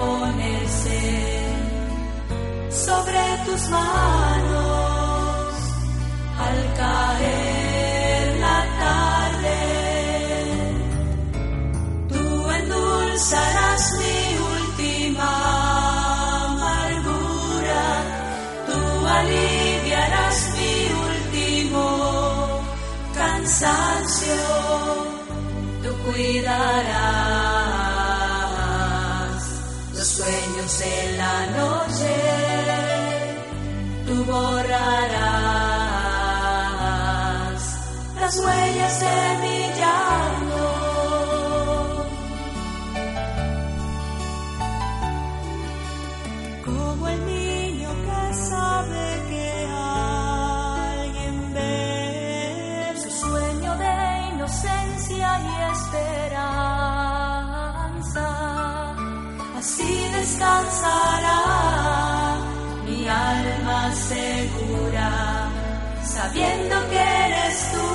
ponerse sobre tus manos al caer la tarde. Tú endulzarás mi última amargura, tú aliviarás mi último cansancio, tú cuidarás de la noche, tú borrarás las huellas de mi llanto. Como el niño que sabe que alguien ve su sueño de inocencia y esperanza así descansará mi alma segura, sabiendo que eres tú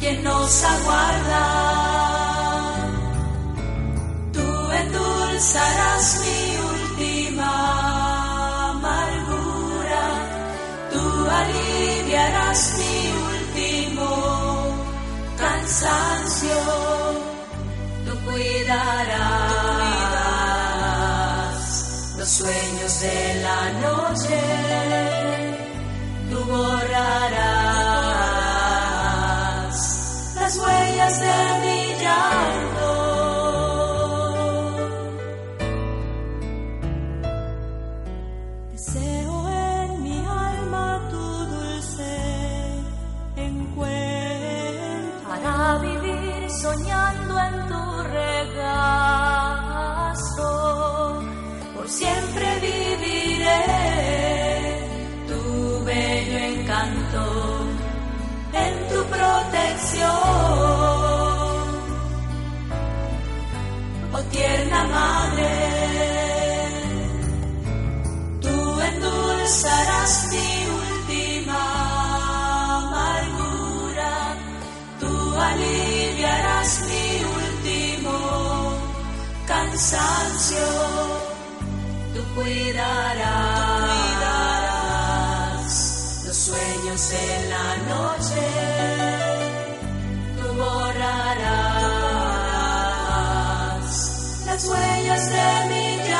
quien nos aguarda. Tú endulzarás mi última amargura, tú aliviarás mi último cansancio de la noche, tú borrarás las huellas de mi llanto. Deseo en mi alma tu dulce encuentro para vivir soñando en tu regazo. Siempre viviré. Tu bello encanto en tu protección. Oh tierna madre, tú endulzarás mi última amargura, tú aliviarás mi último cansancio, cuidarás los sueños en la noche, tú borrarás las huellas de mi